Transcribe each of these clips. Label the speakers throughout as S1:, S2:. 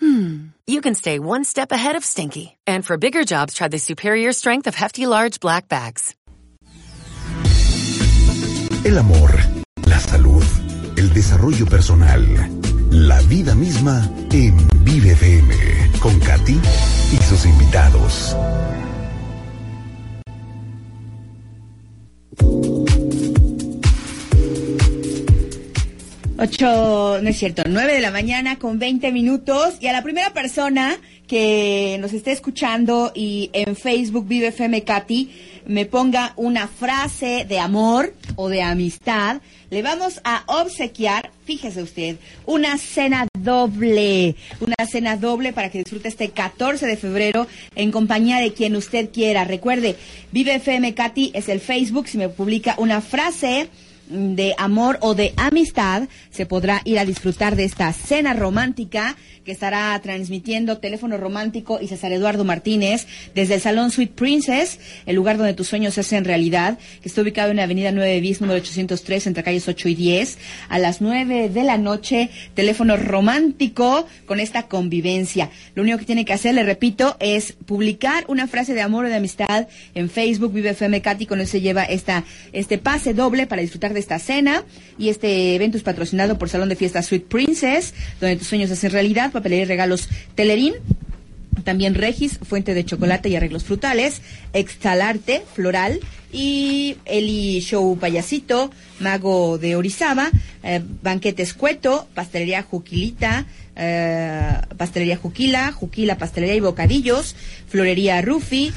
S1: hmm, you can stay one step ahead of stinky. And for bigger jobs, try the superior strength of Hefty Large Black Bags.
S2: El amor, la salud, el desarrollo personal, la vida misma en Vive FM, con Katy y sus invitados.
S3: Ocho, no es cierto, nueve de la mañana con veinte minutos. Y a la primera persona que nos esté escuchando y en Facebook Vive FM Katy me ponga una frase de amor o de amistad, le vamos a obsequiar, fíjese usted, una cena doble. Una cena doble para que disfrute este 14 de febrero en compañía de quien usted quiera. Recuerde, Vive FM Katy es el Facebook. Si me publica una frase de amor o de amistad, se podrá ir a disfrutar de esta cena romántica que estará transmitiendo Teléfono Romántico y César Eduardo Martínez desde el Salón Sweet Princess, el lugar donde tus sueños se hacen realidad, que está ubicado en la Avenida 9 Bis, número 803, entre calles 8 y 10, a las 9 de la noche, Teléfono Romántico con esta convivencia. Lo único que tiene que hacer, le repito, es publicar una frase de amor o de amistad en Facebook, Vive FM Katy, con eso se lleva esta, este pase doble para disfrutar de esta cena y este evento es patrocinado por Salón de Fiestas Sweet Princess, donde tus sueños hacen realidad, papelería y regalos Telerín, también Regis, fuente de chocolate y arreglos frutales, Extalarte, floral, y Eli Show Payasito, Mago de Orizaba, eh, Banquete Escueto, Pastelería Juquilita, eh, Pastelería Juquila, Juquila Pastelería y Bocadillos, Florería Rufi,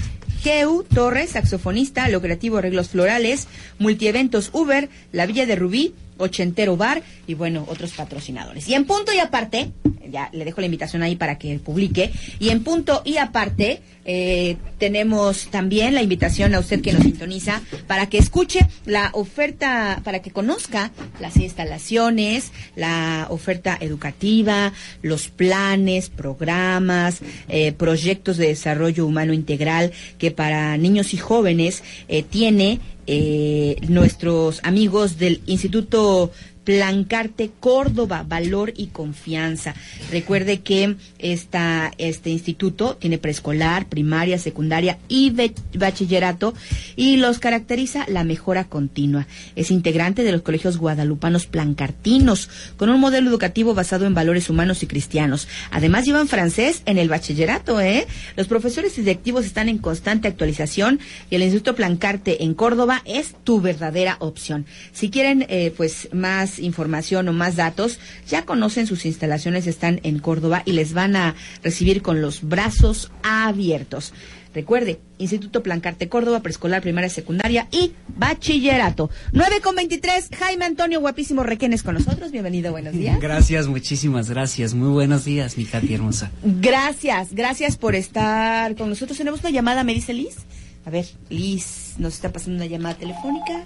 S3: Geu Torres, saxofonista, Lo Creativo Arreglos Florales, Multieventos Uber, La Villa de Rubí, Ochentero Bar y bueno, otros patrocinadores. Y en punto y aparte, ya le dejo la invitación ahí para que publique, y en punto y aparte, eh, tenemos también la invitación a usted que nos sintoniza para que escuche la oferta, para que conozca las instalaciones, la oferta educativa, los planes, programas, eh, proyectos de desarrollo humano integral que para niños y jóvenes eh, tiene eh, nuestros amigos del Instituto Plancarte Córdoba, valor y confianza. Recuerde que esta, este instituto tiene preescolar, primaria, secundaria y bachillerato y los caracteriza la mejora continua. Es integrante de los colegios guadalupanos plancartinos con un modelo educativo basado en valores humanos y cristianos. Además llevan francés en el bachillerato, ¿eh? Los profesores y directivos están en constante actualización y el Instituto Plancarte en Córdoba es tu verdadera opción. Si quieren, eh, pues, más información o más datos, ya conocen sus instalaciones, están en Córdoba y les van a recibir con los brazos abiertos. Recuerde, Instituto Plancarte Córdoba, preescolar, primaria, secundaria y bachillerato. 9 con 23, Jaime Antonio Guapísimo Requenes con nosotros. Bienvenido, buenos días.
S4: Gracias, muchísimas gracias. Muy buenos días, mi Katy hermosa.
S3: Gracias, gracias por estar con nosotros. Tenemos una llamada, me dice Liz. A ver, Liz, nos está pasando una llamada telefónica.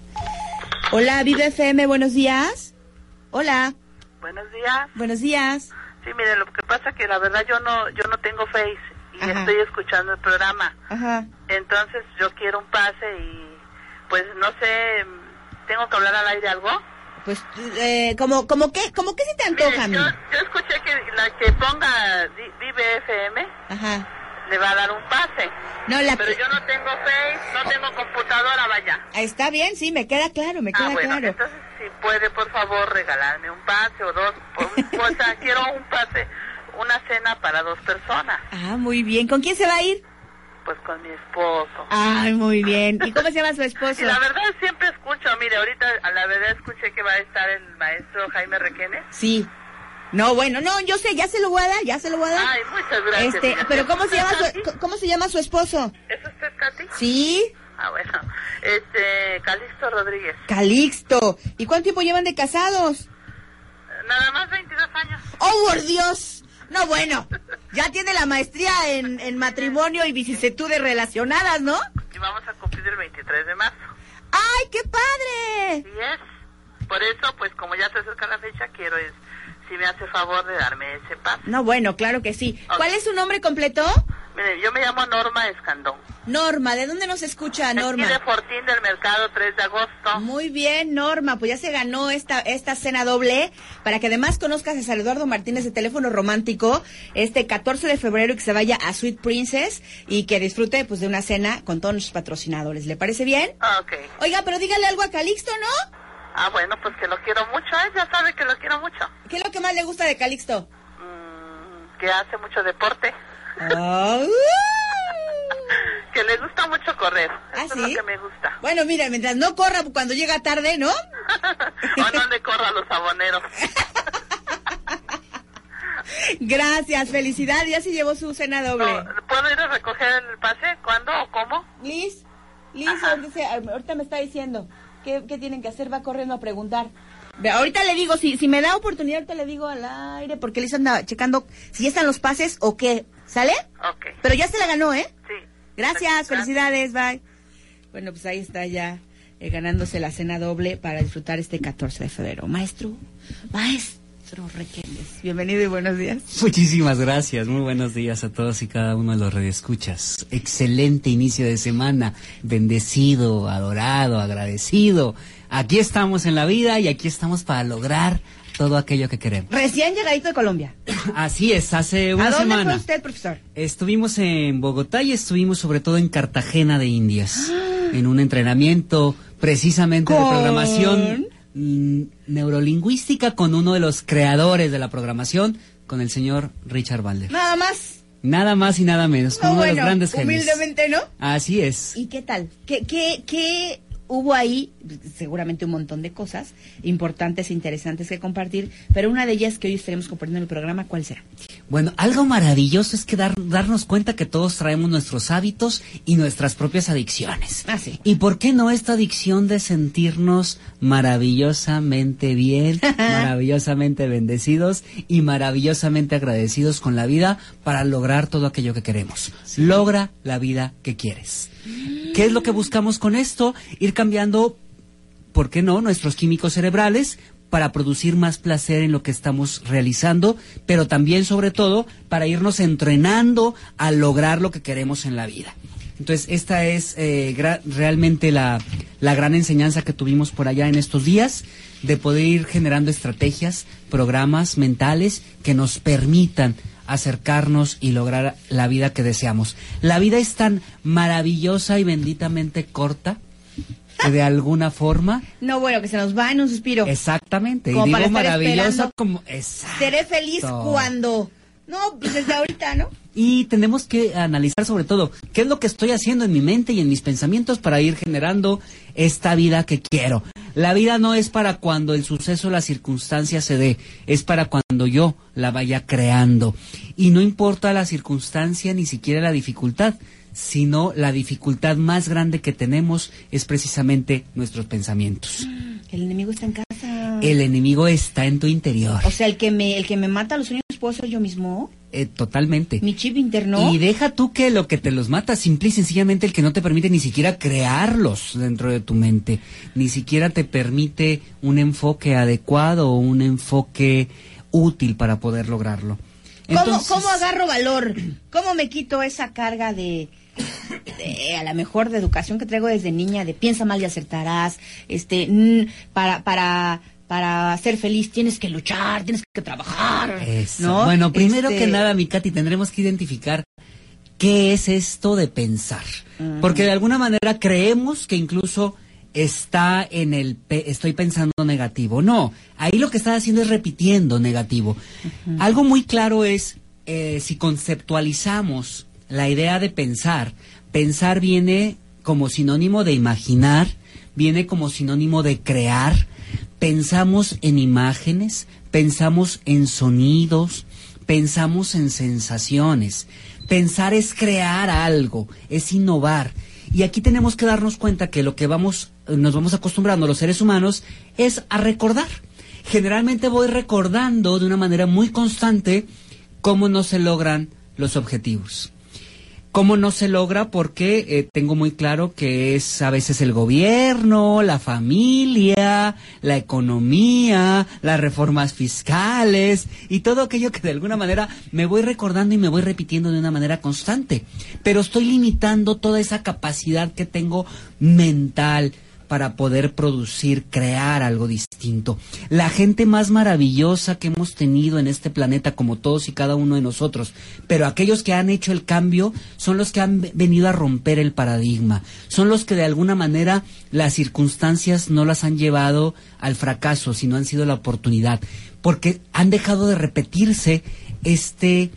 S3: Hola, Vive FM, buenos días. Hola.
S5: Buenos días.
S3: Buenos días.
S5: Sí, mire, lo que pasa que la verdad yo no yo no tengo Face y
S3: Ajá.
S5: estoy escuchando el programa.
S3: Ajá.
S5: Entonces yo quiero un pase y pues no sé, tengo que hablar al aire algo.
S3: Pues, eh, como, como que, como que se te antoja,
S5: Mire,
S3: mi.
S5: yo, yo escuché que la que ponga Vive FM
S3: Ajá.
S5: le va a dar un pase.
S3: No, la
S5: Pero yo no tengo Face, no tengo computadora, vaya.
S3: Está bien, sí, me queda claro, me queda
S5: Ah, bueno,
S3: claro.
S5: entonces si puede por favor regalarme un pase o dos, por, o sea, quiero un pase, una cena para dos personas,
S3: Ah, muy bien. ¿Con quién se va a ir?
S5: pues con mi esposo.
S3: Ay, muy bien. ¿Y cómo se llama su esposo?
S5: Y la verdad siempre escucho, mire, ahorita a la verdad escuché que va a estar el maestro Jaime Requenes.
S3: Sí. No, bueno, no, yo sé, ya se lo voy a dar, ya se lo voy a dar.
S5: Ay, muchas gracias.
S3: Este, pero ¿cómo se llama su, cómo se llama su esposo?
S5: ¿Es usted Katy?
S3: Sí,
S5: Ah, bueno. Este, Calixto Rodríguez.
S3: Calixto. ¿Y cuánto tiempo llevan de casados?
S5: Nada más 22 años.
S3: ¡Oh, por Dios! No, bueno, ya tiene la maestría en, en matrimonio y vicisitudes relacionadas, ¿no?
S5: Y vamos a cumplir el 22 23 de marzo.
S3: ¡Ay, qué padre!
S5: Y es. Por eso, pues como ya se acerca la fecha, quiero es, si me hace favor de darme ese pase.
S3: No, bueno, claro que sí. ¿Cuál es su nombre completo?
S5: Mire, yo me llamo Norma Escandón.
S3: Norma, ¿de dónde nos escucha Norma?
S5: Aquí de Fortín del Mercado, 3 de agosto.
S3: Muy bien, Norma, pues ya se ganó esta, esta cena doble para que además conozcas a San Eduardo Martínez de Teléfono Romántico este 14 de febrero y que se vaya a Sweet Princess y que disfrute pues de una cena con todos nuestros patrocinadores. ¿Le parece bien?
S5: Ok.
S3: Oiga, pero dígale algo a Calixto, ¿no?
S5: Ah, bueno, pues que lo quiero mucho, ¿eh? Ya sabe que lo quiero mucho.
S3: ¿Qué es lo que más le gusta de Calixto?
S5: Mm, que hace mucho deporte.
S3: Ah,
S5: Que le gusta mucho correr.
S3: ¿Ah,
S5: Eso
S3: sí?
S5: es lo que me gusta.
S3: Bueno, mira, mientras no corra cuando llega tarde, ¿no?
S5: o no le corro a los saboneros.
S3: Gracias, felicidad, ya se llevó su cena doble.
S5: ¿Puedo ir a recoger el pase? ¿Cuándo o cómo?
S3: Liz, Liz, ahorita, ahorita me está diciendo qué, qué tienen que hacer, va corriendo a preguntar. Ve, Ahorita le digo, si, si me da oportunidad, ahorita le digo al aire, porque Liz anda checando si ya están los pases o qué. ¿Sale?
S5: Ok.
S3: Pero ya se la ganó, ¿eh?
S5: Sí.
S3: Gracias, felicidades, bye. Bueno, pues ahí está ya eh, ganándose la cena doble para disfrutar este 14 de febrero. Maestro, maestro Requeles, bienvenido y buenos días.
S4: Muchísimas gracias, muy buenos días a todos y cada uno de los redescuchas. Excelente inicio de semana, bendecido, adorado, agradecido. Aquí estamos en la vida y aquí estamos para lograr todo aquello que queremos.
S3: Recién llegadito de Colombia.
S4: Así es, hace una
S3: ¿A dónde
S4: semana
S3: fue usted, profesor?
S4: estuvimos en Bogotá y estuvimos sobre todo en Cartagena de Indias, en un entrenamiento precisamente de programación mm, neurolingüística con uno de los creadores de la programación, con el señor Richard Balder.
S3: Nada más.
S4: Nada más y nada menos, con
S3: No,
S4: uno de los grandes genios.
S3: humildemente, ¿no?
S4: Así es.
S3: ¿Y qué tal? ¿Qué, qué, qué hubo ahí? Seguramente un montón de cosas importantes e interesantes que compartir, pero una de ellas que hoy estaremos compartiendo en el programa, ¿cuál será?
S4: Bueno, algo maravilloso es que dar- darnos cuenta que todos traemos nuestros hábitos y nuestras propias adicciones.
S3: Ah, sí.
S4: ¿Y por qué no esta adicción de sentirnos maravillosamente bien, maravillosamente bendecidos y maravillosamente agradecidos con la vida para lograr todo aquello que queremos? Logra la vida que quieres. ¿Qué es lo que buscamos con esto? Ir cambiando ¿por qué no?, nuestros químicos cerebrales para producir más placer en lo que estamos realizando, pero también, sobre todo, para irnos entrenando a lograr lo que queremos en la vida. Entonces, esta es eh, realmente la, la gran enseñanza que tuvimos por allá en estos días, de poder ir generando estrategias, programas mentales que nos permitan acercarnos y lograr la vida que deseamos. La vida es tan maravillosa y benditamente corta que de alguna forma
S3: No, bueno, que se nos va en un suspiro.
S4: exactamente
S3: Como
S4: y digo maravillosa como exacto.
S3: Seré feliz cuando... No, pues desde ahorita, ¿no?
S4: y tenemos que analizar sobre todo qué es lo que estoy haciendo en mi mente y en mis pensamientos para ir generando esta vida que quiero. La vida no es para cuando el suceso, la circunstancia se dé, es para cuando yo la vaya creando. Y no importa la circunstancia ni siquiera la dificultad, sino la dificultad más grande que tenemos es precisamente nuestros pensamientos.
S3: El enemigo está en casa.
S4: El enemigo está en tu interior.
S3: O sea, el que me, el que me mata a los sueños puedo ser yo mismo.
S4: Eh, totalmente.
S3: Mi chip interno.
S4: Y deja tú que lo que te los mata, simple y sencillamente el que no te permite ni siquiera crearlos dentro de tu mente, ni siquiera te permite un enfoque adecuado o un enfoque útil para poder lograrlo.
S3: ¿Cómo,
S4: Entonces,
S3: ¿Cómo agarro valor? ¿Cómo me quito esa carga de, de, a lo mejor de educación que traigo desde niña, de piensa mal y acertarás, este, mm, para, para, para ser feliz tienes que luchar, tienes que trabajar,
S4: Eso.
S3: ¿no?
S4: Bueno, primero
S3: Este,
S4: que nada, mi Katy, tendremos que identificar qué es esto de pensar. Porque de alguna manera creemos que incluso está en el pe- estoy pensando negativo. No, ahí lo que está haciendo es repitiendo negativo. Algo muy claro es, eh, si conceptualizamos la idea de pensar, pensar viene como sinónimo de imaginar, viene como sinónimo de crear, pensamos en imágenes, pensamos en sonidos, pensamos en sensaciones. Pensar es crear algo, es innovar. Y aquí tenemos que darnos cuenta que lo que vamos, eh, nos vamos acostumbrando los seres humanos es a recordar. Generalmente voy recordando de una manera muy constante cómo no se logran los objetivos. ¿Cómo no se logra? Porque eh, tengo muy claro que es a veces el gobierno, la familia, la economía, las reformas fiscales y todo aquello que de alguna manera me voy recordando y me voy repitiendo de una manera constante. Pero estoy limitando toda esa capacidad que tengo mental, para poder producir, crear algo distinto. La gente más maravillosa que hemos tenido en este planeta, como todos y cada uno de nosotros, pero aquellos que han hecho el cambio son los que han venido a romper el paradigma, son los que de alguna manera las circunstancias no las han llevado al fracaso, sino han sido la oportunidad, porque han dejado de repetirse este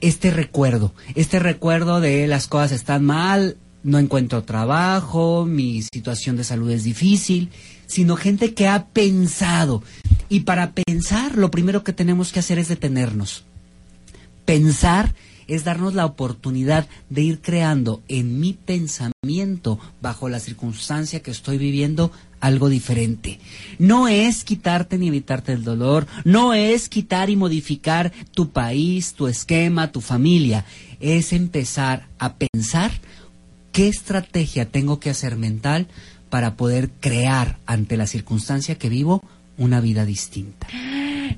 S4: este recuerdo, este recuerdo de las cosas están mal, no encuentro trabajo, mi situación de salud es difícil, sino gente que ha pensado. Y para pensar, lo primero que tenemos que hacer es detenernos. Pensar es darnos la oportunidad de ir creando en mi pensamiento, bajo la circunstancia que estoy viviendo, algo diferente. No es quitarte ni evitarte el dolor, no es quitar y modificar tu país, tu esquema, tu familia, es empezar a pensar ¿Qué estrategia tengo que hacer mental para poder crear ante la circunstancia que vivo una vida distinta?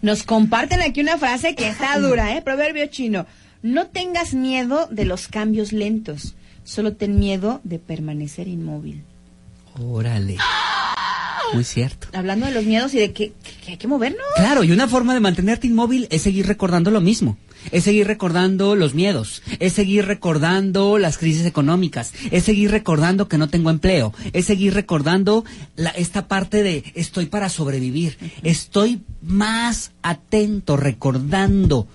S3: Nos comparten aquí una frase que está dura, ¿eh? Proverbio chino. No tengas miedo de los cambios lentos, solo ten miedo de permanecer inmóvil.
S4: Órale. Muy cierto.
S3: Hablando de los miedos y de que, que hay que movernos.
S4: Claro, y una forma de mantenerte inmóvil es seguir recordando lo mismo es seguir recordando los miedos, es seguir recordando las crisis económicas, es seguir recordando que no tengo empleo, es seguir recordando esta parte de estoy para sobrevivir, estoy más atento recordando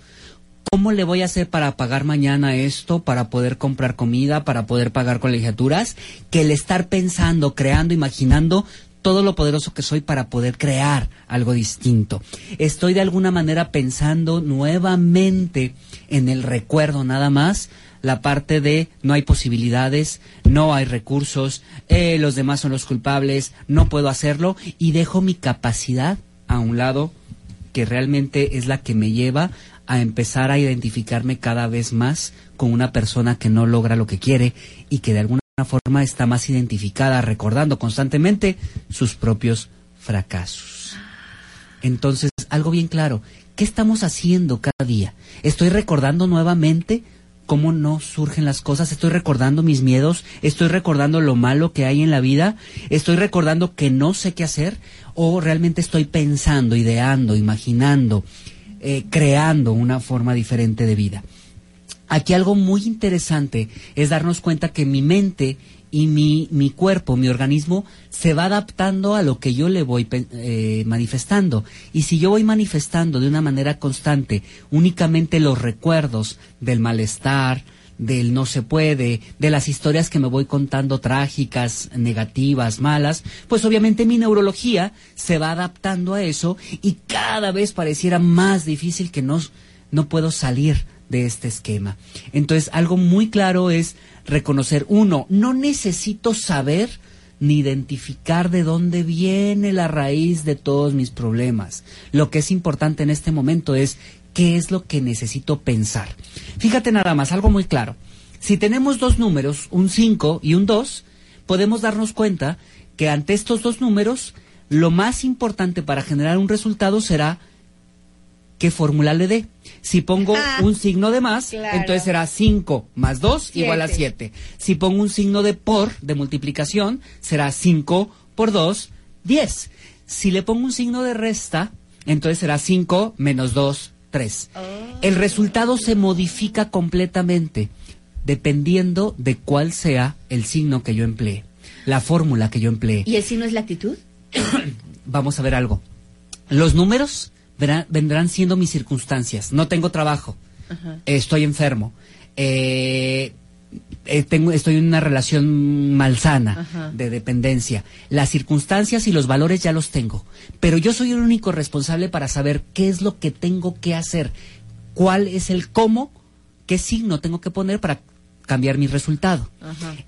S4: ¿Cómo le voy a hacer para pagar mañana esto, para poder comprar comida, para poder pagar colegiaturas? Que el estar pensando, creando, imaginando todo lo poderoso que soy para poder crear algo distinto. Estoy de alguna manera pensando nuevamente en el recuerdo nada más la parte de no hay posibilidades, no hay recursos, eh, los demás son los culpables, no puedo hacerlo y dejo mi capacidad a un lado que realmente es la que me lleva a empezar a identificarme cada vez más con una persona que no logra lo que quiere y que de alguna forma está más identificada, recordando constantemente sus propios fracasos. Entonces, algo bien claro, ¿qué estamos haciendo cada día? ¿Estoy recordando nuevamente cómo no surgen las cosas? ¿Estoy recordando mis miedos? ¿Estoy recordando lo malo que hay en la vida? ¿Estoy recordando que no sé qué hacer? ¿O realmente estoy pensando, ideando, imaginando, eh, creando una forma diferente de vida? Aquí algo muy interesante es darnos cuenta que mi mente y mi, mi cuerpo, mi organismo, se va adaptando a lo que yo le voy eh, manifestando. Y si yo voy manifestando de una manera constante únicamente los recuerdos del malestar, del no se puede, de las historias que me voy contando trágicas, negativas, malas, pues obviamente mi neurología se va adaptando a eso y cada vez pareciera más difícil que no, no puedo salir de este esquema. Entonces, algo muy claro es reconocer, uno, no necesito saber ni identificar de dónde viene la raíz de todos mis problemas. Lo que es importante en este momento es qué es lo que necesito pensar. Fíjate nada más, algo muy claro. Si tenemos dos números, un 5 y un 2, podemos darnos cuenta que ante estos dos números, lo más importante para generar un resultado será qué fórmula le dé. Si pongo ah, un signo de más, entonces será 5 más 2 igual a 7. Si pongo un signo de por, de multiplicación, será 5 por 2, 10. Si le pongo un signo de resta, entonces será 5 menos 2, 3. El resultado se modifica completamente dependiendo de cuál sea el signo que yo emplee, la fórmula que yo emplee.
S3: ¿Y el signo es la actitud?
S4: Vamos a ver algo. Los números vendrán siendo mis circunstancias. No tengo trabajo, estoy enfermo, eh, eh, tengo, estoy en una relación malsana de dependencia. Las circunstancias y los valores ya los tengo, pero yo soy el único responsable para saber qué es lo que tengo que hacer, cuál es el cómo, qué signo tengo que poner para cambiar mi resultado.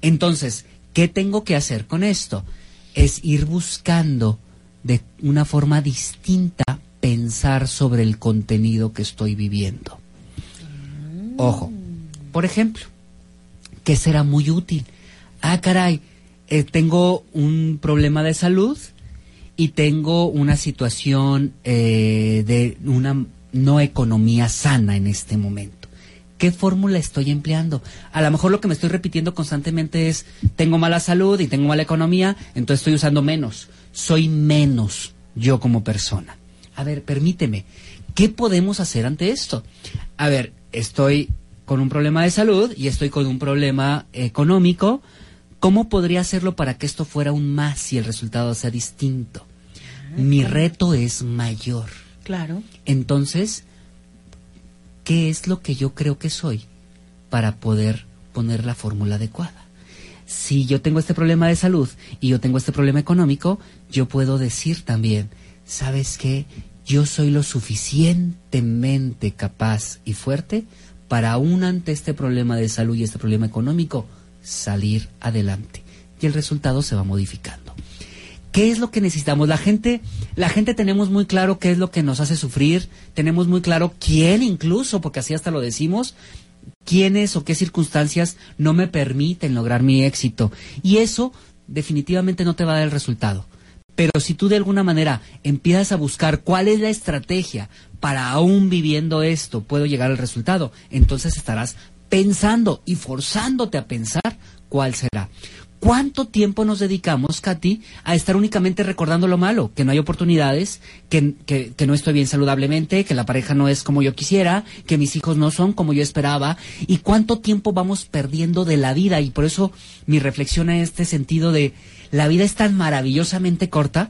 S4: Entonces, ¿qué tengo que hacer con esto? Es ir buscando de una forma distinta pensar sobre el contenido que estoy viviendo. Ojo, por ejemplo, ¿qué será muy útil? Ah, caray, eh, tengo un problema de salud y tengo una situación eh, de una no economía sana en este momento. ¿Qué fórmula estoy empleando? A lo mejor lo que me estoy repitiendo constantemente es, tengo mala salud y tengo mala economía, entonces estoy usando menos. Soy menos yo como persona. A ver, permíteme, ¿qué podemos hacer ante esto? A ver, estoy con un problema de salud y estoy con un problema económico. ¿Cómo podría hacerlo para que esto fuera aún más y el resultado sea distinto? Mi reto es mayor.
S3: Claro.
S4: Entonces, ¿qué es lo que yo creo que soy para poder poner la fórmula adecuada? Si yo tengo este problema de salud y yo tengo este problema económico, yo puedo decir también, ¿sabes qué? Yo soy lo suficientemente capaz y fuerte para aún ante este problema de salud y este problema económico salir adelante. Y el resultado se va modificando. ¿Qué es lo que necesitamos? La gente, la gente tenemos muy claro qué es lo que nos hace sufrir, tenemos muy claro quién incluso, porque así hasta lo decimos, quiénes o qué circunstancias no me permiten lograr mi éxito. Y eso definitivamente no te va a dar el resultado. Pero si tú de alguna manera empiezas a buscar cuál es la estrategia para aún viviendo esto puedo llegar al resultado, entonces estarás pensando y forzándote a pensar cuál será. ¿Cuánto tiempo nos dedicamos, Katy, a estar únicamente recordando lo malo? Que no hay oportunidades, que, que, no estoy bien saludablemente, que la pareja no es como yo quisiera, que mis hijos no son como yo esperaba. ¿Y cuánto tiempo vamos perdiendo de la vida? Y por eso mi reflexión en este sentido de la vida es tan maravillosamente corta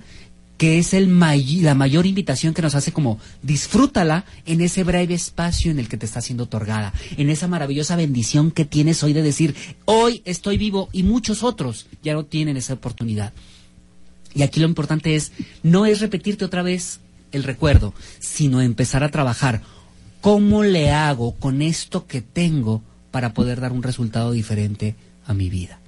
S4: que es el may la mayor invitación que nos hace como disfrútala en ese breve espacio en el que te está siendo otorgada, en esa maravillosa bendición que tienes hoy de decir, hoy estoy vivo y muchos otros ya no tienen esa oportunidad. Y aquí lo importante es, no es repetirte otra vez el recuerdo, sino empezar a trabajar. ¿Cómo le hago con esto que tengo para poder dar un resultado diferente a mi vida?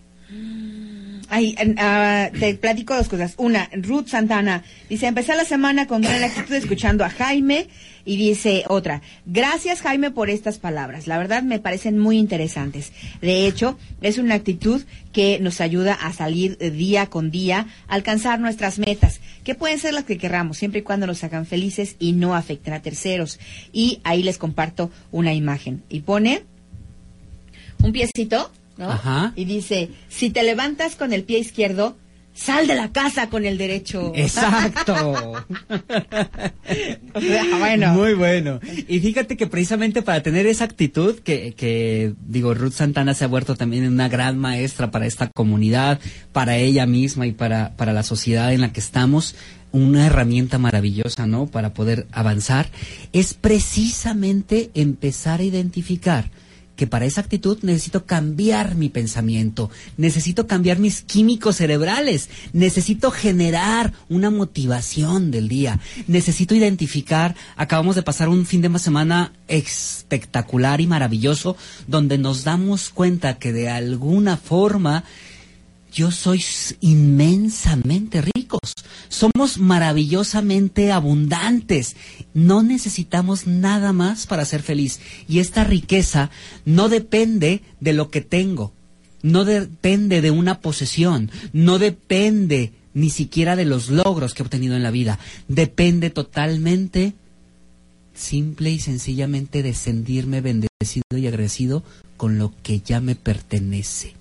S3: Ay, uh, te platico dos cosas. Una, Ruth Santana dice, empecé la semana con gran actitud escuchando a Jaime y dice otra, gracias Jaime por estas palabras. La verdad me parecen muy interesantes. De hecho, es una actitud que nos ayuda a salir día con día, alcanzar nuestras metas, que pueden ser las que querramos, siempre y cuando nos hagan felices y no afecten a terceros. Y ahí les comparto una imagen. Y pone un piecito ¿no?
S4: Ajá.
S3: Y dice, si te levantas con el pie izquierdo, sal de la casa con el derecho.
S4: Exacto.
S3: bueno.
S4: Muy bueno. Y fíjate que precisamente para tener esa actitud, que, que digo, Ruth Santana se ha vuelto también una gran maestra para esta comunidad, para ella misma y para, para la sociedad en la que estamos, una herramienta maravillosa, ¿no? Para poder avanzar, es precisamente empezar a identificar que para esa actitud necesito cambiar mi pensamiento, necesito cambiar mis químicos cerebrales, necesito generar una motivación del día, necesito identificar, acabamos de pasar un fin de semana espectacular y maravilloso, donde nos damos cuenta que de alguna forma yo soy inmensamente ricos, somos maravillosamente abundantes, no necesitamos nada más para ser feliz. Y esta riqueza no depende de lo que tengo, no depende de una posesión, no depende ni siquiera de los logros que he obtenido en la vida, depende totalmente, simple y sencillamente de sentirme bendecido y agradecido con lo que ya me pertenece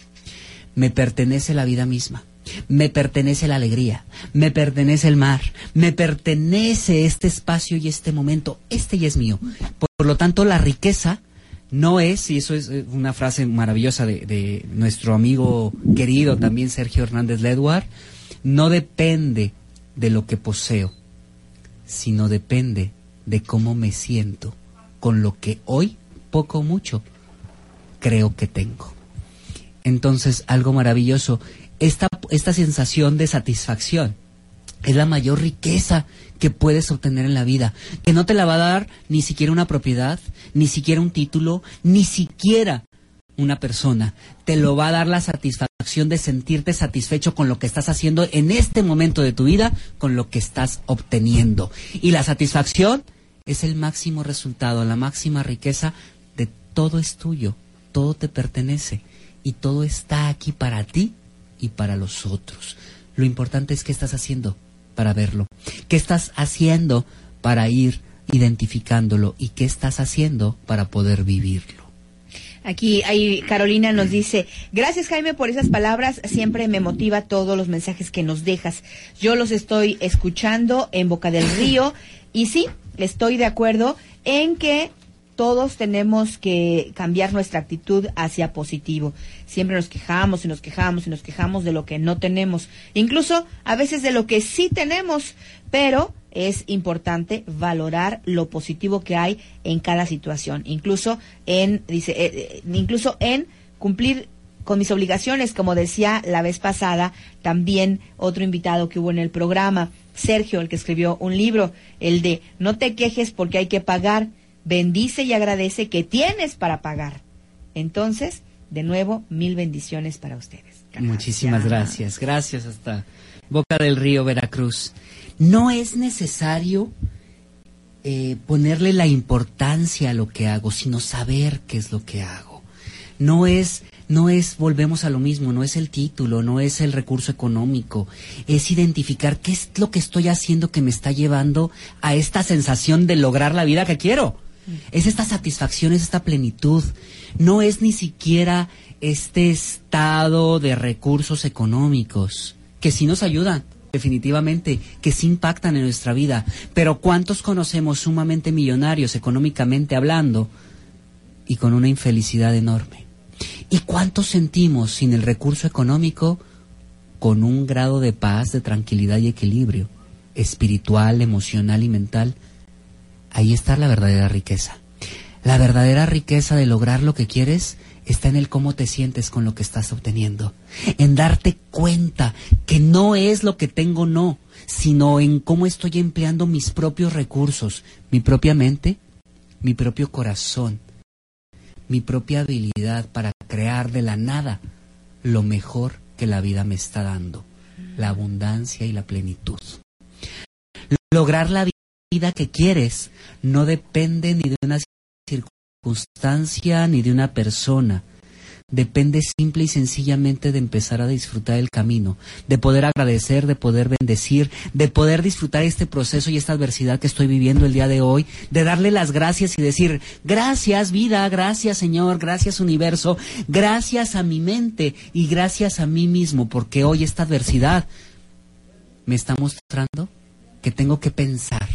S4: me pertenece la vida misma, me pertenece la alegría, me pertenece el mar, me pertenece este espacio y este momento, este ya es mío. Por, lo tanto, la riqueza no es, y eso es eh, una frase maravillosa de, de nuestro amigo querido también Sergio Hernández Ledward, no depende de lo que poseo, sino depende de cómo me siento con lo que hoy, poco o mucho, creo que tengo. Entonces, algo maravilloso, esta, esta sensación de satisfacción es la mayor riqueza que puedes obtener en la vida, que no te la va a dar ni siquiera una propiedad, ni siquiera un título, ni siquiera una persona. Te lo va a dar la satisfacción de sentirte satisfecho con lo que estás haciendo en este momento de tu vida, con lo que estás obteniendo. Y la satisfacción es el máximo resultado, la máxima riqueza de todo es tuyo, todo te pertenece y todo está aquí para ti y para los otros. Lo importante es qué estás haciendo para verlo, qué estás haciendo para ir identificándolo y qué estás haciendo para poder vivirlo.
S3: Aquí hay Carolina nos dice, gracias Jaime por esas palabras, siempre me motiva todos los mensajes que nos dejas. Yo los estoy escuchando en Boca del Río y sí, estoy de acuerdo en que todos tenemos que cambiar nuestra actitud hacia positivo. Siempre nos quejamos y nos quejamos y nos quejamos de lo que no tenemos, incluso a veces de lo que sí tenemos, pero es importante valorar lo positivo que hay en cada situación, incluso en dice eh, eh, incluso en cumplir con mis obligaciones, como decía la vez pasada, también otro invitado que hubo en el programa, Sergio, el que escribió un libro, el de No te quejes porque hay que pagar, bendice y agradece que tienes para pagar. Entonces, de nuevo, mil bendiciones para ustedes.
S4: Muchísimas gracias. Gracias hasta Boca del Río, Veracruz. No es necesario eh, ponerle la importancia a lo que hago, sino saber qué es lo que hago. No es, no es, volvemos a lo mismo, no es el título, no es el recurso económico, es identificar qué es lo que estoy haciendo que me está llevando a esta sensación de lograr la vida que quiero. Es esta satisfacción, es esta plenitud. No es ni siquiera este estado de recursos económicos, que sí nos ayudan, definitivamente, que sí impactan en nuestra vida. Pero ¿cuántos conocemos sumamente millonarios económicamente hablando y con una infelicidad enorme? ¿Y cuántos sentimos sin el recurso económico con un grado de paz, de tranquilidad y equilibrio espiritual, emocional y mental? Ahí está la verdadera riqueza. La verdadera riqueza de lograr lo que quieres está en el cómo te sientes con lo que estás obteniendo, en darte cuenta que no es lo que tengo, no, sino en cómo estoy empleando mis propios recursos, mi propia mente, mi propio corazón, mi propia habilidad para crear de la nada lo mejor que la vida me está dando, la abundancia y la plenitud. Lograr la vida que quieres no depende ni de una circunstancia ni de una persona. Depende simple y sencillamente de empezar a disfrutar el camino, de poder agradecer, de poder bendecir, de poder disfrutar este proceso y esta adversidad que estoy viviendo el día de hoy, de darle las gracias y decir, gracias vida, gracias Señor, gracias universo, gracias a mi mente y gracias a mí mismo, porque hoy esta adversidad me está mostrando que tengo que pensar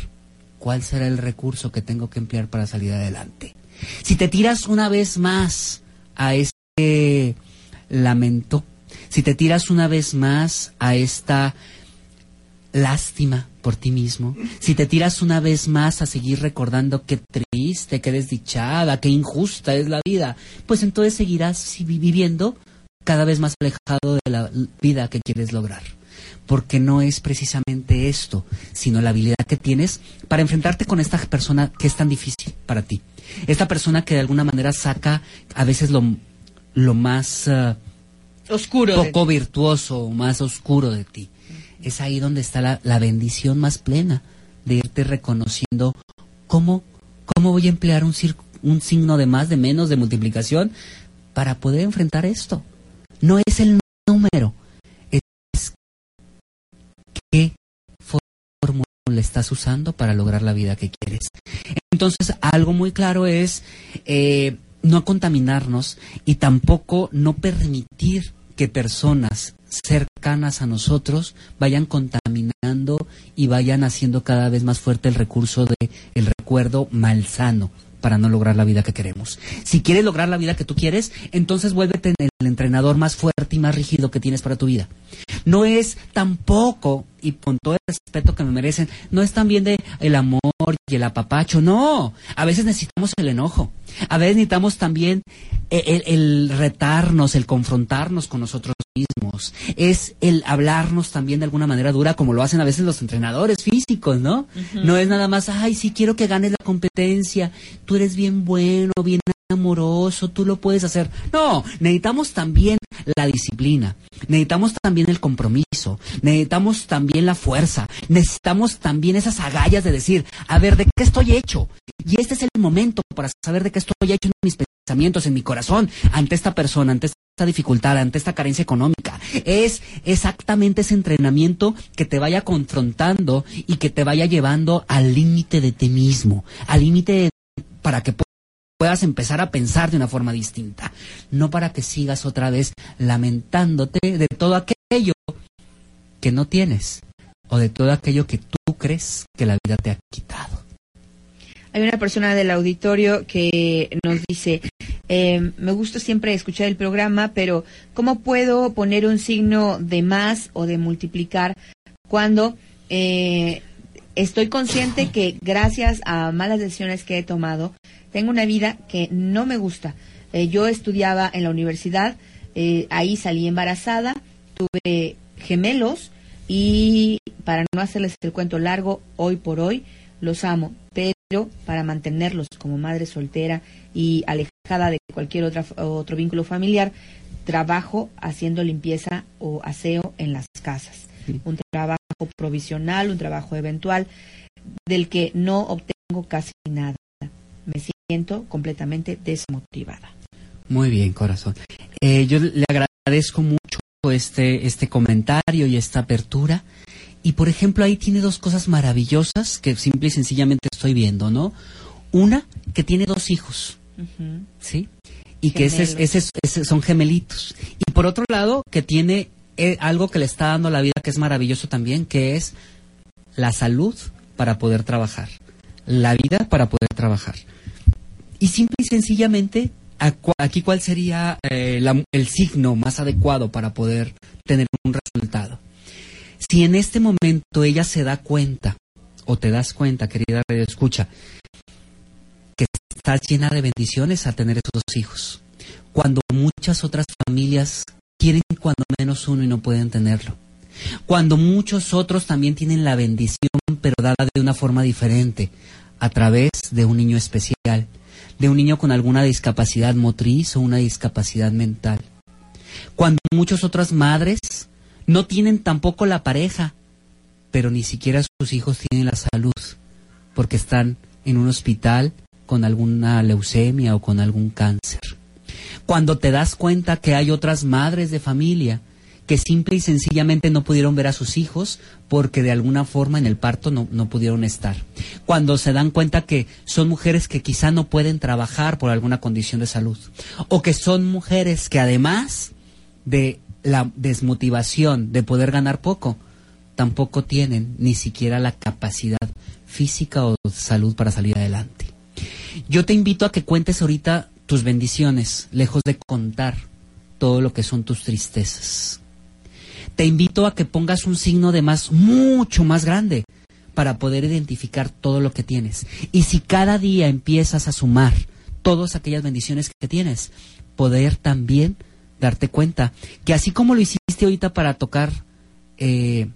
S4: cuál será el recurso que tengo que emplear para salir adelante. Si te tiras una vez más a este lamento, si te tiras una vez más a esta lástima por ti mismo, si te tiras una vez más a seguir recordando qué triste, qué desdichada, qué injusta es la vida, pues entonces seguirás viviendo cada vez más alejado de la vida que quieres lograr porque no es precisamente esto, sino la habilidad que tienes para enfrentarte con esta persona que es tan difícil para ti. Esta persona que de alguna manera saca a veces lo, lo más uh,
S3: oscuro,
S4: poco virtuoso, más oscuro de ti. Es ahí donde está la, la bendición más plena de irte reconociendo cómo, cómo voy a emplear un, un signo de más, de menos, de multiplicación para poder enfrentar esto. No es el número, fórmula estás usando para lograr la vida que quieres. Entonces, algo muy claro es eh, no contaminarnos y tampoco no permitir que personas cercanas a nosotros vayan contaminando y vayan haciendo cada vez más fuerte el recurso de el recuerdo malsano para no lograr la vida que queremos. Si quieres lograr la vida que tú quieres, entonces vuélvete el entrenador más fuerte y más rígido que tienes para tu vida. No es tampoco, y con todo el respeto que me merecen, no es también de el amor y el apapacho, no. A veces necesitamos el enojo. A veces necesitamos también el, el retarnos, el confrontarnos con nosotros mismos. Es el hablarnos también de alguna manera dura, como lo hacen a veces los entrenadores físicos, ¿no? No es nada más, ay, sí quiero que ganes la competencia, tú eres bien bueno, bien amoroso, tú lo puedes hacer. No, necesitamos también la disciplina, necesitamos también el compromiso, necesitamos también la fuerza, necesitamos también esas agallas de decir, a ver, ¿de qué estoy hecho? Y este es el momento para saber de qué estoy hecho en mis pensamientos, en mi corazón, ante esta persona, ante esta dificultad, ante esta carencia económica. Es exactamente ese entrenamiento que te vaya confrontando y que te vaya llevando al límite de ti mismo, al límite para que puedas empezar a pensar de una forma distinta, no para que sigas otra vez lamentándote de todo aquello que no tienes o de todo aquello que tú crees que la vida te ha quitado.
S3: Hay una persona del auditorio que nos dice, eh, me gusta siempre escuchar el programa, pero ¿cómo puedo poner un signo de más o de multiplicar cuando eh, estoy consciente que gracias a malas decisiones que he tomado, tengo una vida que no me gusta? Eh, yo estudiaba en la universidad, ahí salí embarazada, tuve gemelos y para no hacerles el cuento largo, hoy por hoy los amo, pero para mantenerlos como madre soltera y alejada de cualquier otra, otro vínculo familiar, trabajo haciendo limpieza o aseo en las casas. Un trabajo provisional, un trabajo eventual, del que no obtengo casi nada. Me siento completamente desmotivada.
S4: Muy bien, corazón. Eh, yo le agradezco mucho este, este comentario y esta apertura. Y por ejemplo, ahí tiene dos cosas maravillosas que simple y sencillamente estoy viendo, ¿no? Una, que tiene dos hijos, ¿sí? Y que ese, ese, son gemelitos. Y por otro lado, que tiene eh, algo que le está dando la vida que es maravilloso también, que es la salud para poder trabajar. La vida para poder trabajar. Y simple y sencillamente, aquí cuál sería eh, el signo más adecuado para poder tener un resultado. Si en este momento ella se da cuenta, o te das cuenta, querida Radio Escucha, que estás llena de bendiciones al tener esos hijos, cuando muchas otras familias quieren cuando menos uno y no pueden tenerlo. Cuando muchos otros también tienen la bendición, pero dada de una forma diferente, a través de un niño especial, de un niño con alguna discapacidad motriz o una discapacidad mental. Cuando muchas otras madres no tienen tampoco la pareja, pero ni siquiera sus hijos tienen la salud, porque están en un hospital con alguna leucemia o con algún cáncer. Cuando te das cuenta que hay otras madres de familia que simple y sencillamente no pudieron ver a sus hijos porque de alguna forma en el parto no, no, pudieron estar. Cuando se dan cuenta que son mujeres que quizá no pueden trabajar por alguna condición de salud. O que son mujeres que además de la desmotivación de poder ganar poco, tampoco tienen ni siquiera la capacidad física o salud para salir adelante. Yo te invito a que cuentes ahorita tus bendiciones, lejos de contar todo lo que son tus tristezas. Te invito a que pongas un signo de más, mucho más grande, para poder identificar todo lo que tienes. Y si cada día empiezas a sumar todas aquellas bendiciones que tienes, poder también darte cuenta que así como lo hiciste ahorita para tocar eh,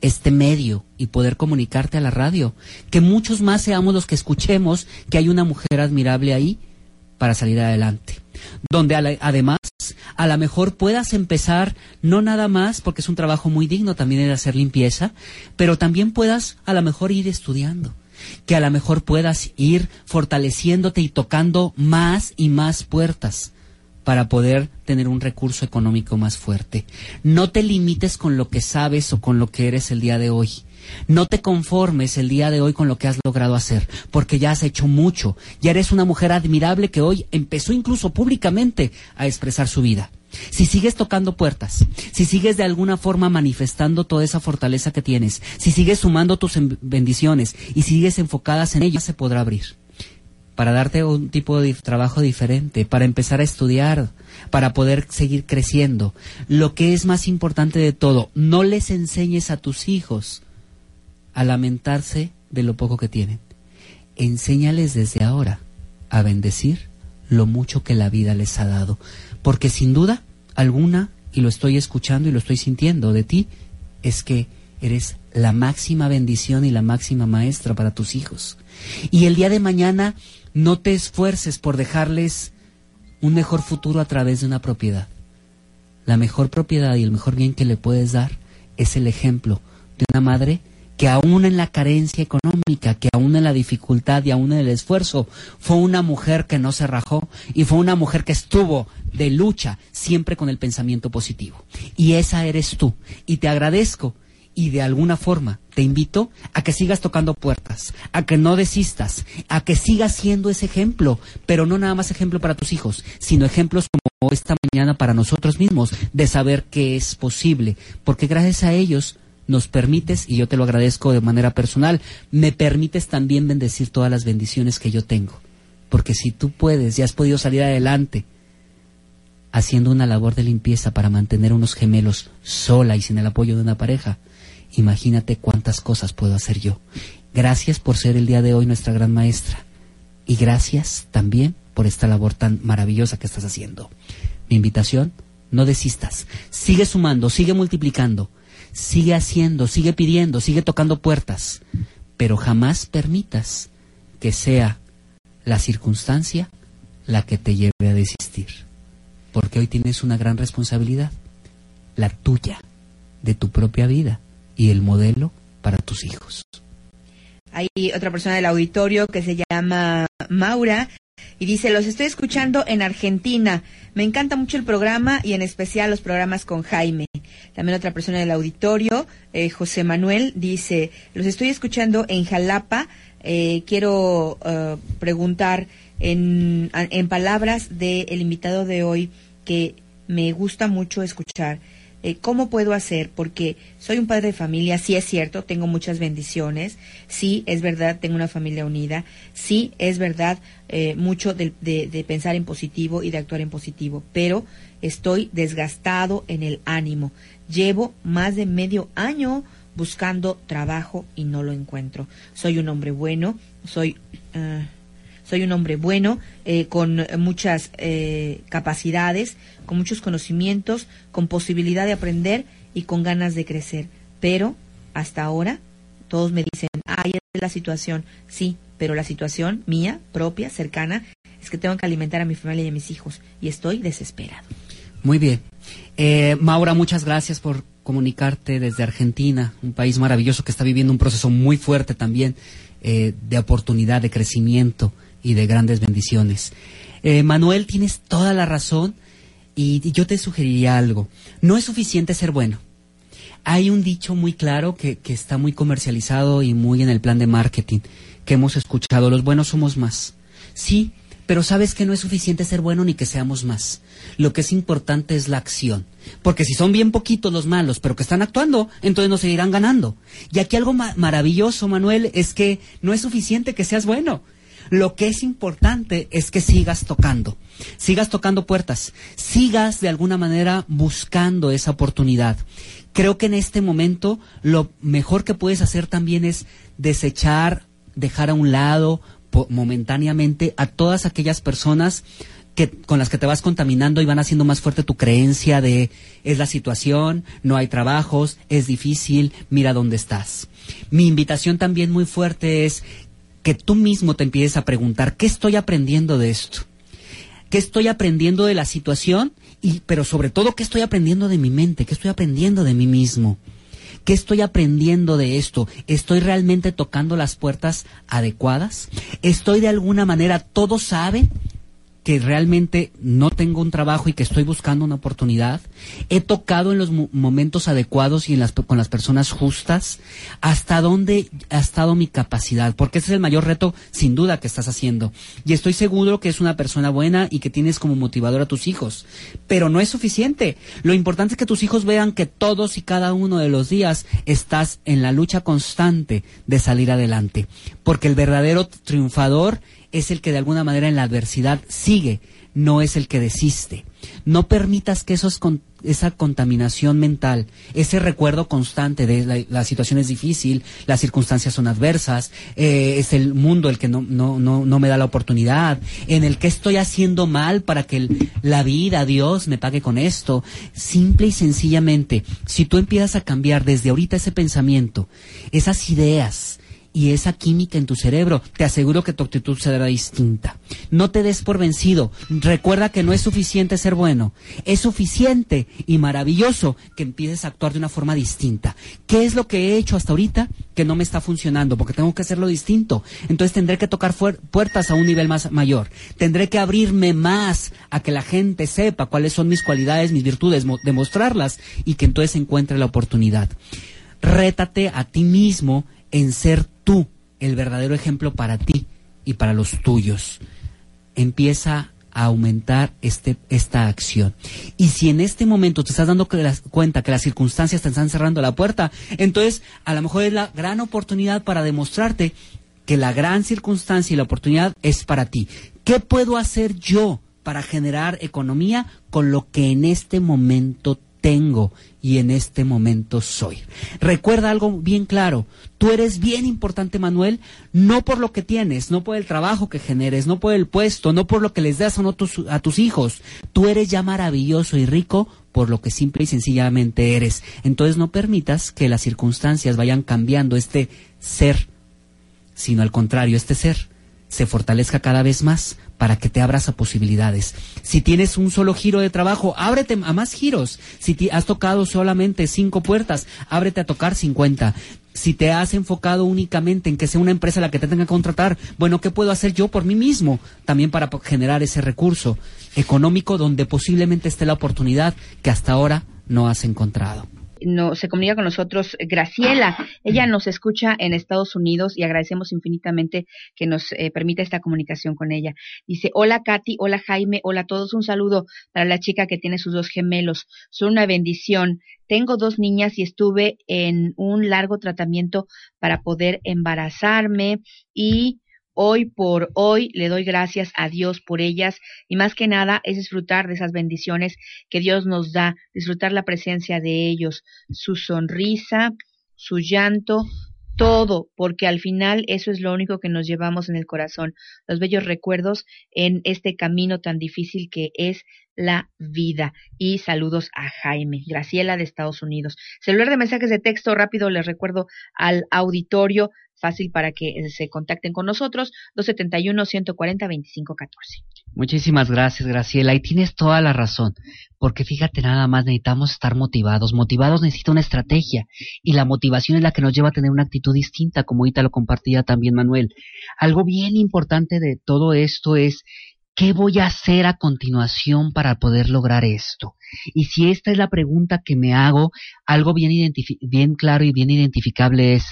S4: este medio y poder comunicarte a la radio, que muchos más seamos los que escuchemos que hay una mujer admirable ahí para salir adelante. Donde además a lo mejor puedas empezar, no nada más, porque es un trabajo muy digno también de hacer limpieza, pero también puedas a lo mejor ir estudiando que a lo mejor puedas ir fortaleciéndote y tocando más y más puertas para poder tener un recurso económico más fuerte. No te limites con lo que sabes o con lo que eres el día de hoy. No te conformes el día de hoy con lo que has logrado hacer, porque ya has hecho mucho. Ya eres una mujer admirable que hoy empezó incluso públicamente a expresar su vida. Si sigues tocando puertas, si sigues de alguna forma manifestando toda esa fortaleza que tienes, si sigues sumando tus bendiciones y sigues enfocadas en ellas, se podrá abrir para darte un tipo de trabajo diferente, para empezar a estudiar, para poder seguir creciendo. Lo que es más importante de todo, no les enseñes a tus hijos a lamentarse de lo poco que tienen. Enséñales desde ahora a bendecir lo mucho que la vida les ha dado, porque sin duda alguna, y lo estoy escuchando y lo estoy sintiendo de ti, es que eres la máxima bendición y la máxima maestra para tus hijos. Y el día de mañana no te esfuerces por dejarles un mejor futuro a través de una propiedad. La mejor propiedad y el mejor bien que le puedes dar es el ejemplo de una madre que aún en la carencia económica, que aún en la dificultad y aún en el esfuerzo, fue una mujer que no se rajó y fue una mujer que estuvo de lucha siempre con el pensamiento positivo. Y esa eres tú. Y te agradezco y de alguna forma te invito a que sigas tocando puertas, a que no desistas, a que sigas siendo ese ejemplo, pero no nada más ejemplo para tus hijos, sino ejemplos como esta mañana para nosotros mismos de saber que es posible, porque gracias a ellos nos permites, y yo te lo agradezco de manera personal, me permites también bendecir todas las bendiciones que yo tengo. Porque si tú puedes y has podido salir adelante haciendo una labor de limpieza para mantener unos gemelos sola y sin el apoyo de una pareja, imagínate cuántas cosas puedo hacer yo. Gracias por ser el día de hoy nuestra gran maestra. Y gracias también por esta labor tan maravillosa que estás haciendo. Mi invitación, no desistas. Sigue sumando, sigue multiplicando, sigue haciendo, sigue pidiendo, sigue tocando puertas. Pero jamás permitas que sea la circunstancia la que te lleve a desistir. Porque hoy tienes una gran responsabilidad, la tuya, de tu propia vida y el modelo para tus hijos.
S3: Hay otra persona del auditorio que se llama Maura y dice, los estoy escuchando en Argentina. Me encanta mucho el programa y en especial los programas con Jaime. También otra persona del auditorio, eh, José Manuel, dice, los estoy escuchando en Jalapa. Eh, quiero eh, preguntar en, en palabras del invitado de hoy que me gusta mucho escuchar. Eh, ¿Cómo puedo hacer? Porque soy un padre de familia, sí es cierto, tengo muchas bendiciones, sí es verdad, tengo una familia unida, sí es verdad eh, mucho de, de, pensar en positivo y de actuar en positivo, pero estoy desgastado en el ánimo. Llevo más de medio año buscando trabajo y no lo encuentro. Soy un hombre bueno, soy... Ah, soy un hombre bueno, eh, con muchas eh, capacidades, con muchos conocimientos, con posibilidad de aprender y con ganas de crecer. Pero hasta ahora todos me dicen, ay, es la situación. Sí, pero la situación mía, propia, cercana, es que tengo que alimentar a mi familia y a mis hijos y estoy desesperado.
S4: Muy bien. Eh, Maura, muchas gracias por comunicarte desde Argentina, un país maravilloso que está viviendo un proceso muy fuerte también de oportunidad, de crecimiento y de grandes bendiciones. Eh, Manuel, tienes toda la razón y yo te sugeriría algo. No es suficiente ser bueno. Hay un dicho muy claro que, que está muy comercializado y muy en el plan de marketing que hemos escuchado. Los buenos somos más. Sí, pero sabes que no es suficiente ser bueno ni que seamos más. Lo que es importante es la acción. Porque si son bien poquitos los malos, pero que están actuando, entonces nos seguirán ganando. Y aquí algo maravilloso, Manuel, es que no es suficiente que seas bueno. Lo que es importante es que sigas tocando, sigas tocando puertas, sigas de alguna manera buscando esa oportunidad. Creo que en este momento lo mejor que puedes hacer también es desechar, dejar a un lado momentáneamente a todas aquellas personas que, con las que te vas contaminando y van haciendo más fuerte tu creencia de es la situación, no hay trabajos, es difícil, mira dónde estás. Mi invitación también muy fuerte es que tú mismo te empieces a preguntar, ¿qué estoy aprendiendo de esto? ¿Qué estoy aprendiendo de la situación? Y, pero sobre todo, ¿qué estoy aprendiendo de mi mente? ¿Qué estoy aprendiendo de mí mismo? ¿Qué estoy aprendiendo de esto? ¿Estoy realmente tocando las puertas adecuadas? ¿Estoy de alguna manera, todo sabe que realmente no tengo un trabajo y que estoy buscando una oportunidad. He tocado en los momentos adecuados y en las, con las personas justas. ¿Hasta dónde ha estado mi capacidad? Porque ese es el mayor reto, sin duda, que estás haciendo. Y estoy seguro que es una persona buena y que tienes como motivador a tus hijos. Pero no es suficiente. Lo importante es que tus hijos vean que todos y cada uno de los días estás en la lucha constante de salir adelante. Porque el verdadero triunfador es el que de alguna manera en la adversidad sigue, no es el que desiste. No permitas que esos esa contaminación mental, ese recuerdo constante de la, situación es difícil, las circunstancias son adversas, eh, es el mundo el que no, no, no, no, me da la oportunidad, en el que estoy haciendo mal para que la vida, Dios, me pague con esto. Simple y sencillamente, si tú empiezas a cambiar desde ahorita ese pensamiento, esas ideas, y esa química en tu cerebro, te aseguro que tu actitud será distinta. No te des por vencido. Recuerda que no es suficiente ser bueno. Es suficiente y maravilloso que empieces a actuar de una forma distinta. ¿Qué es lo que he hecho hasta ahorita que no me está funcionando, porque tengo que hacerlo distinto. Entonces tendré que tocar puertas a un nivel más mayor. Tendré que abrirme más a que la gente sepa cuáles son mis cualidades, mis virtudes, demostrarlas y que entonces encuentre la oportunidad. Rétate a ti mismo en ser tú el verdadero ejemplo para ti y para los tuyos. Empieza a aumentar este, esta acción. Y si en este momento te estás dando cuenta que las circunstancias te están cerrando la puerta, entonces a lo mejor es la gran oportunidad para demostrarte que la gran circunstancia y la oportunidad es para ti. ¿Qué puedo hacer yo para generar economía con lo que en este momento tengo y en este momento soy. Recuerda algo bien claro, tú eres bien importante, Manuel, no por lo que tienes, no por el trabajo que generes, no por el puesto, no por lo que les das no a tus hijos. Tú eres ya maravilloso y rico por lo que simple y sencillamente eres. Entonces no permitas que las circunstancias vayan cambiando este ser, sino al contrario, este ser se fortalezca cada vez más para que te abras a posibilidades. Si tienes un solo giro de trabajo, ábrete a más giros. Si te has tocado solamente cinco puertas, ábrete a tocar cincuenta. Si te has enfocado únicamente en que sea una empresa la que te tenga que contratar, bueno, ¿qué puedo hacer yo por mí mismo también para generar ese recurso económico donde posiblemente esté la oportunidad que hasta ahora no has encontrado?
S3: No, se comunica con nosotros Graciela. Ella nos escucha en Estados Unidos y agradecemos infinitamente que nos eh, permita esta comunicación con ella. Dice, hola Katy, hola Jaime, hola a todos. Un saludo para la chica que tiene sus dos gemelos. Son una bendición. Tengo dos niñas y estuve en un largo tratamiento para poder embarazarme y Hoy por hoy le doy gracias a Dios por ellas y más que nada es disfrutar de esas bendiciones que Dios nos da, disfrutar la presencia de ellos, su sonrisa, su llanto, todo, porque al final eso es lo único que nos llevamos en el corazón, los bellos recuerdos en este camino tan difícil que es la vida. Y saludos a Jaime, Graciela de Estados Unidos. Celular de mensajes de texto rápido, les recuerdo al auditorio fácil para que eh, se contacten con nosotros, 271-140-2514.
S4: Muchísimas gracias, Graciela. Y tienes toda la razón, porque fíjate, nada más necesitamos estar motivados. Motivados necesita una estrategia, y la motivación es la que nos lleva a tener una actitud distinta, como ahorita lo compartía también Manuel. Algo bien importante de todo esto es ¿Qué voy a hacer a continuación para poder lograr esto? Y si esta es la pregunta que me hago, algo bien, bien claro y bien identificable es,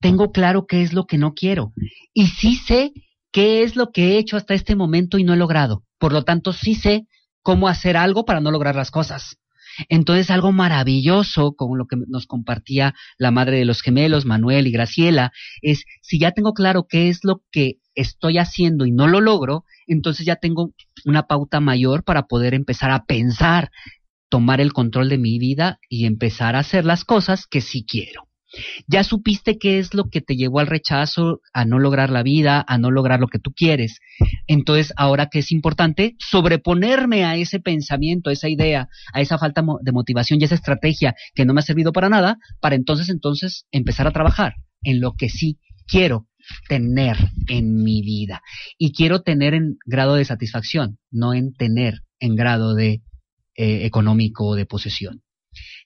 S4: tengo claro qué es lo que no quiero y sí sé qué es lo que he hecho hasta este momento y no he logrado. Por lo tanto, sí sé cómo hacer algo para no lograr las cosas. Entonces, algo maravilloso, como lo que nos compartía la madre de los gemelos, Manuel y Graciela, es si ya tengo claro qué es lo que estoy haciendo y no lo logro, entonces ya tengo una pauta mayor para poder empezar a pensar, tomar el control de mi vida y empezar a hacer las cosas que sí quiero. Ya supiste qué es lo que te llevó al rechazo, a no lograr la vida, a no lograr lo que tú quieres. Entonces, ahora que es importante, sobreponerme a ese pensamiento, a esa idea, a esa falta de motivación y esa estrategia que no me ha servido para nada, para entonces, entonces, empezar a trabajar en lo que sí quiero tener en mi vida. Y quiero tener en grado de satisfacción, no en tener en grado de eh, económico o de posesión.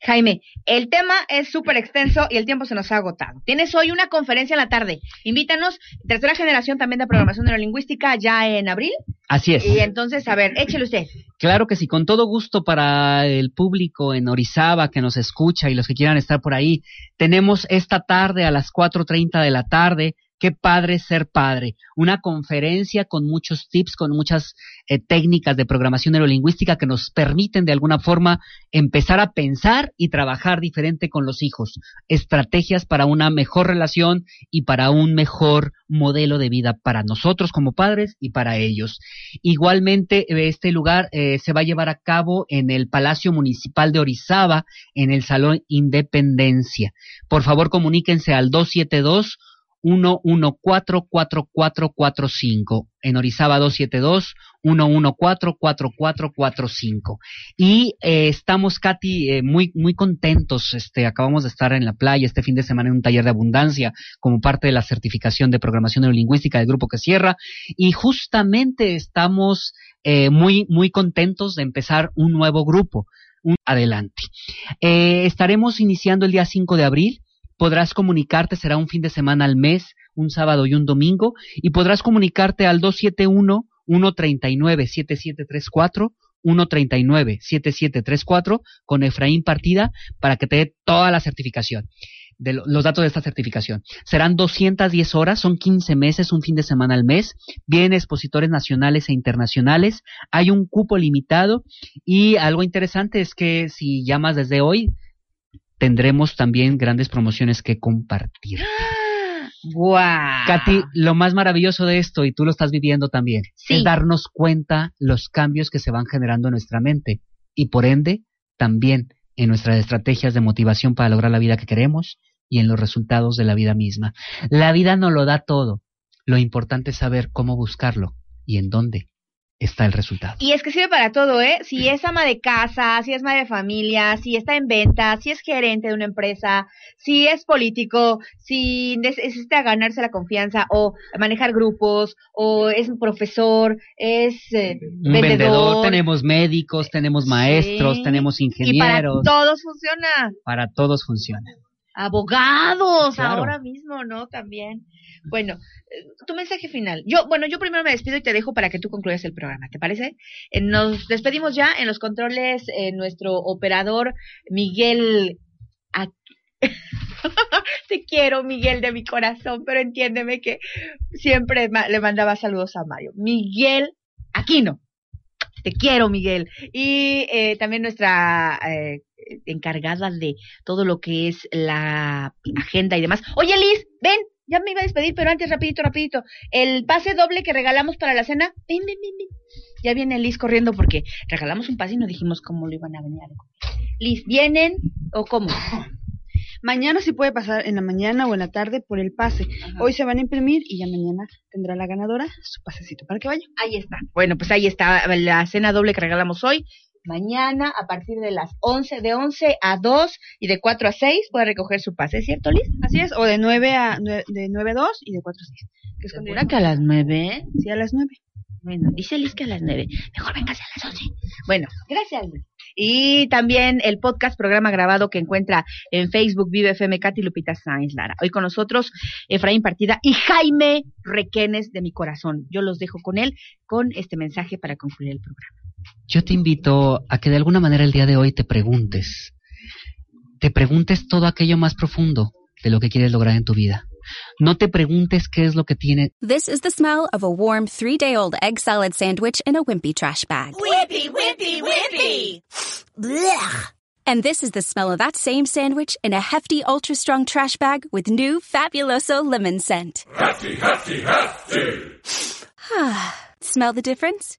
S3: Jaime, el tema es súper extenso y el tiempo se nos ha agotado. Tienes hoy una conferencia en la tarde. Invítanos, tercera generación también de programación neurolingüística, ya en abril.
S4: Así es.
S3: Y entonces, a ver, échele usted.
S4: Claro que sí, con todo gusto para el público en Orizaba que nos escucha y los que quieran estar por ahí. Tenemos esta tarde a las 4.30 de la tarde Qué padre ser padre. Una conferencia con muchos tips, con muchas eh, técnicas de programación neurolingüística que nos permiten de alguna forma empezar a pensar y trabajar diferente con los hijos. Estrategias para una mejor relación y para un mejor modelo de vida para nosotros como padres y para ellos. Igualmente, eh, este lugar eh, se va a llevar a cabo en el Palacio Municipal de Orizaba, en el Salón Independencia. Por favor, comuníquense al 272 1144445. En Orizaba 272 1144445. Y eh, estamos, Katy, eh, muy, muy contentos. Este, acabamos de estar en la playa este fin de semana en un taller de abundancia como parte de la certificación de programación neurolingüística del grupo que cierra. Y justamente estamos eh, muy, muy contentos de empezar un nuevo grupo. Un, adelante. estaremos iniciando el día 5 de abril podrás comunicarte, será un fin de semana al mes, un sábado y un domingo, y podrás comunicarte al 271 139 7734 139-7734 con Efraín Partida para que te dé toda la certificación, de los datos de esta certificación. Serán 210 horas, son 15 meses, un fin de semana al mes, vienen expositores nacionales e internacionales, hay un cupo limitado y algo interesante es que si llamas desde hoy, tendremos también grandes promociones que compartir.
S3: ¡Guau!
S4: Katy, lo más maravilloso de esto, y tú lo estás viviendo también,
S3: Sí.
S4: es darnos cuenta los cambios que se van generando en nuestra mente y por ende también en nuestras estrategias de motivación para lograr la vida que queremos y en los resultados de la vida misma. La vida no lo da todo. Lo importante es saber cómo buscarlo y en dónde está el resultado.
S3: Y es que sirve para todo, ¿eh? Si es ama de casa, si es madre de familia, si está en venta, si es gerente de una empresa, si es político, si necesita ganarse la confianza o manejar grupos, o es un profesor, es eh,
S4: Un vendedor, tenemos médicos, tenemos maestros,
S3: Sí.
S4: tenemos
S3: Y para
S4: ingenieros,
S3: todos funciona.
S4: para todos funciona.
S3: Abogados,
S4: Claro.
S3: ahora mismo, ¿no? También. Bueno, eh, tu mensaje final. Yo, bueno, yo primero me despido y te dejo para que tú concluyas el programa, ¿te parece? Eh, nos despedimos ya en los controles, eh, nuestro operador Miguel. Te quiero, Miguel, de mi corazón, pero entiéndeme que siempre le mandaba saludos a Mario. Miguel Aquino. Te quiero, Miguel. Y eh, también nuestra eh, encargada de todo lo que es la agenda y demás. Oye, Liz, ven, ya me iba a despedir, pero antes, rapidito, rapidito. El pase doble que regalamos para la cena, ven, ven, ven, ven. Ya viene Liz corriendo porque regalamos un pase y no dijimos cómo lo iban a venir. Liz, ¿vienen o cómo?
S6: Mañana sí puede pasar en la mañana o en la tarde por el pase. Hoy se van a imprimir y ya mañana tendrá la ganadora su pasecito para que vaya.
S3: Ahí está. Bueno, pues ahí está la cena doble que regalamos hoy. Mañana, a partir de las 11, de 11 a 2 y de 4 a 6, puede recoger su pase, ¿es cierto, Liz?
S6: Así es, o de 9 a de 9 a 2 y de 4 a 6. Que es
S3: ¿Segura que a las 9?
S6: Sí, a las 9.
S3: Bueno, dice Liz que a las 9. Mejor véngase a las 11. Bueno, gracias, Liz. Y también el podcast, programa grabado que encuentra en Facebook Vive FM Katy Lupita Sáenz Lara. Hoy con nosotros Efraín Partida y Jaime Requenes de mi corazón. Yo los dejo con él con este mensaje para concluir el programa.
S4: Yo te invito a que de alguna manera el día de hoy te preguntes, te preguntes todo aquello más profundo de lo que quieres lograr en tu vida. No te preguntes qué es lo que tiene,
S7: This is the smell of a warm three day old egg salad sandwich in a wimpy trash bag.
S8: Whippy, whippy, whippy.
S7: And this is the smell of that same sandwich in a hefty, ultra strong trash bag with new Fabuloso lemon scent.
S9: Hefty, hefty, hefty.
S7: Smell the difference?